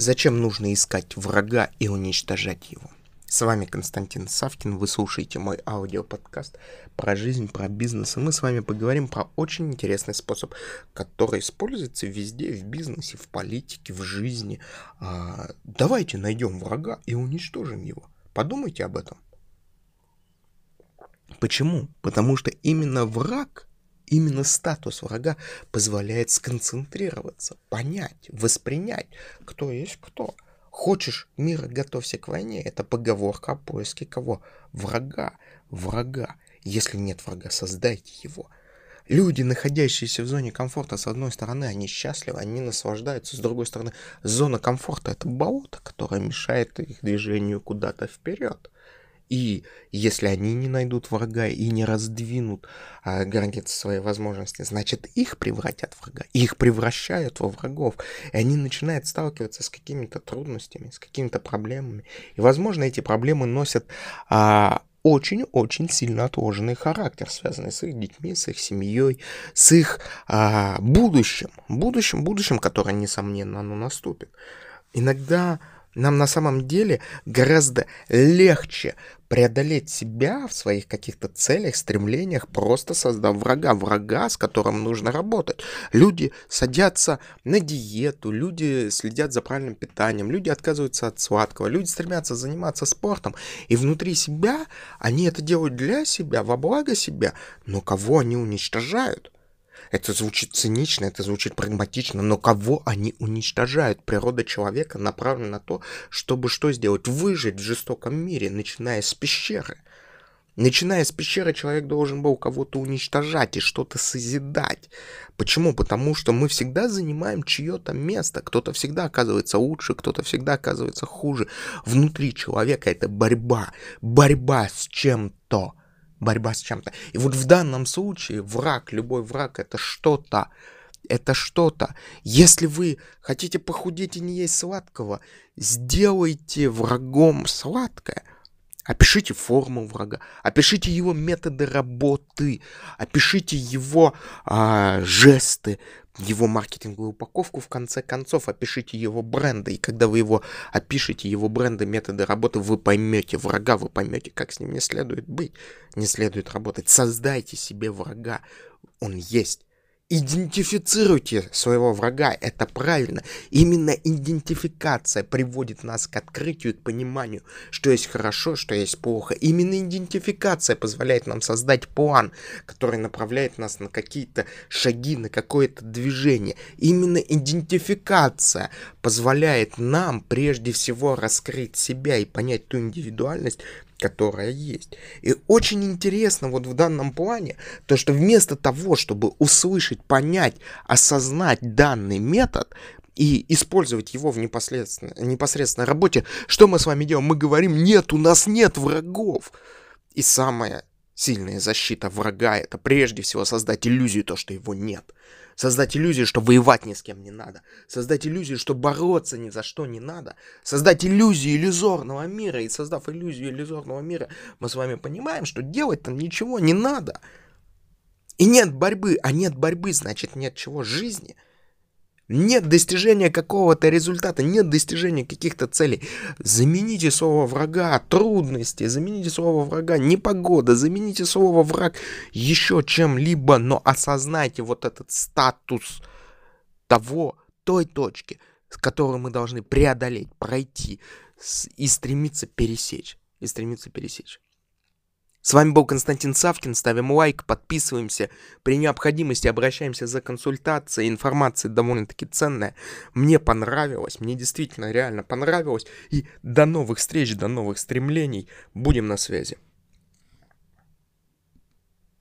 Зачем нужно искать врага и уничтожать его? С вами Константин Савкин, вы слушаете мой аудиоподкаст про жизнь, про бизнес, и мы с вами поговорим про очень интересный способ, который используется везде, в бизнесе, в политике, в жизни. А, давайте найдем врага и уничтожим его. Подумайте об этом. Почему? Потому что именно враг Именно статус врага позволяет сконцентрироваться, понять, воспринять, кто есть кто. Хочешь мира, готовься к войне. Это поговорка о поиске кого? Врага. Врага. Если нет врага, создайте его. Люди, находящиеся в зоне комфорта, с одной стороны, они счастливы, они наслаждаются, с другой стороны, зона комфорта — это болото, которое мешает их движению куда-то вперед. И если они не найдут врага и не раздвинут а, границы своей возможности, значит их превратят в врага, их превращают во врагов, и они начинают сталкиваться с какими-то трудностями, с какими-то проблемами. И, возможно, эти проблемы носят а, очень-очень сильно отложенный характер, связанный с их детьми, с их семьей, с их а, будущим, будущим, будущим, которое, несомненно, оно наступит. Иногда нам на самом деле гораздо легче преодолеть себя в своих каких-то целях, стремлениях, просто создав врага, врага, с которым нужно работать. Люди садятся на диету, люди следят за правильным питанием, люди отказываются от сладкого, люди стремятся заниматься спортом, и внутри себя они это делают для себя, во благо себя, но кого они уничтожают? Это звучит цинично, это звучит прагматично, но кого они уничтожают? Природа человека направлена на то, чтобы что сделать? Выжить в жестоком мире, начиная с пещеры. Начиная с пещеры, человек должен был кого-то уничтожать и что-то созидать. Почему? Потому что мы всегда занимаем чье-то место. Кто-то всегда оказывается лучше, кто-то всегда оказывается хуже. Внутри человека это борьба. Борьба с чем-то борьба с чем-то. И вот в данном случае враг, любой враг, это что-то. Это что-то. Если вы хотите похудеть и не есть сладкого, сделайте врагом сладкое. Опишите форму врага, опишите его методы работы, опишите его а, жесты, его маркетинговую упаковку, в конце концов, опишите его бренды. И когда вы его опишете, его бренды, методы работы, вы поймете врага, вы поймете, как с ним не следует быть, не следует работать. Создайте себе врага. Он есть. Идентифицируйте своего врага, это правильно. Именно идентификация приводит нас к открытию, к пониманию, что есть хорошо, что есть плохо. Именно идентификация позволяет нам создать план, который направляет нас на какие-то шаги, на какое-то движение. Именно идентификация позволяет нам прежде всего раскрыть себя и понять ту индивидуальность, которая есть. И очень интересно вот в данном плане, то что вместо того, чтобы услышать, понять, осознать данный метод, и использовать его в непосредственно, непосредственной работе, что мы с вами делаем? Мы говорим, нет, у нас нет врагов. И самая сильная защита врага — это прежде всего создать иллюзию, то, что его нет. Создать иллюзию, что воевать ни с кем не надо. Создать иллюзию, что бороться ни за что не надо. Создать иллюзию иллюзорного мира. И создав иллюзию иллюзорного мира, мы с вами понимаем, что делать там ничего не надо. И нет борьбы, а нет борьбы, значит нет чего жизни – нет достижения какого-то результата, нет достижения каких-то целей. Замените слово врага трудности, замените слово врага непогода, замените слово враг еще чем-либо, но осознайте вот этот статус того, той точки, с которой мы должны преодолеть, пройти и стремиться пересечь. И стремиться пересечь. С вами был Константин Савкин. Ставим лайк, подписываемся. При необходимости обращаемся за консультацией. Информация довольно-таки ценная. Мне понравилось. Мне действительно реально понравилось. И до новых встреч, до новых стремлений. Будем на связи.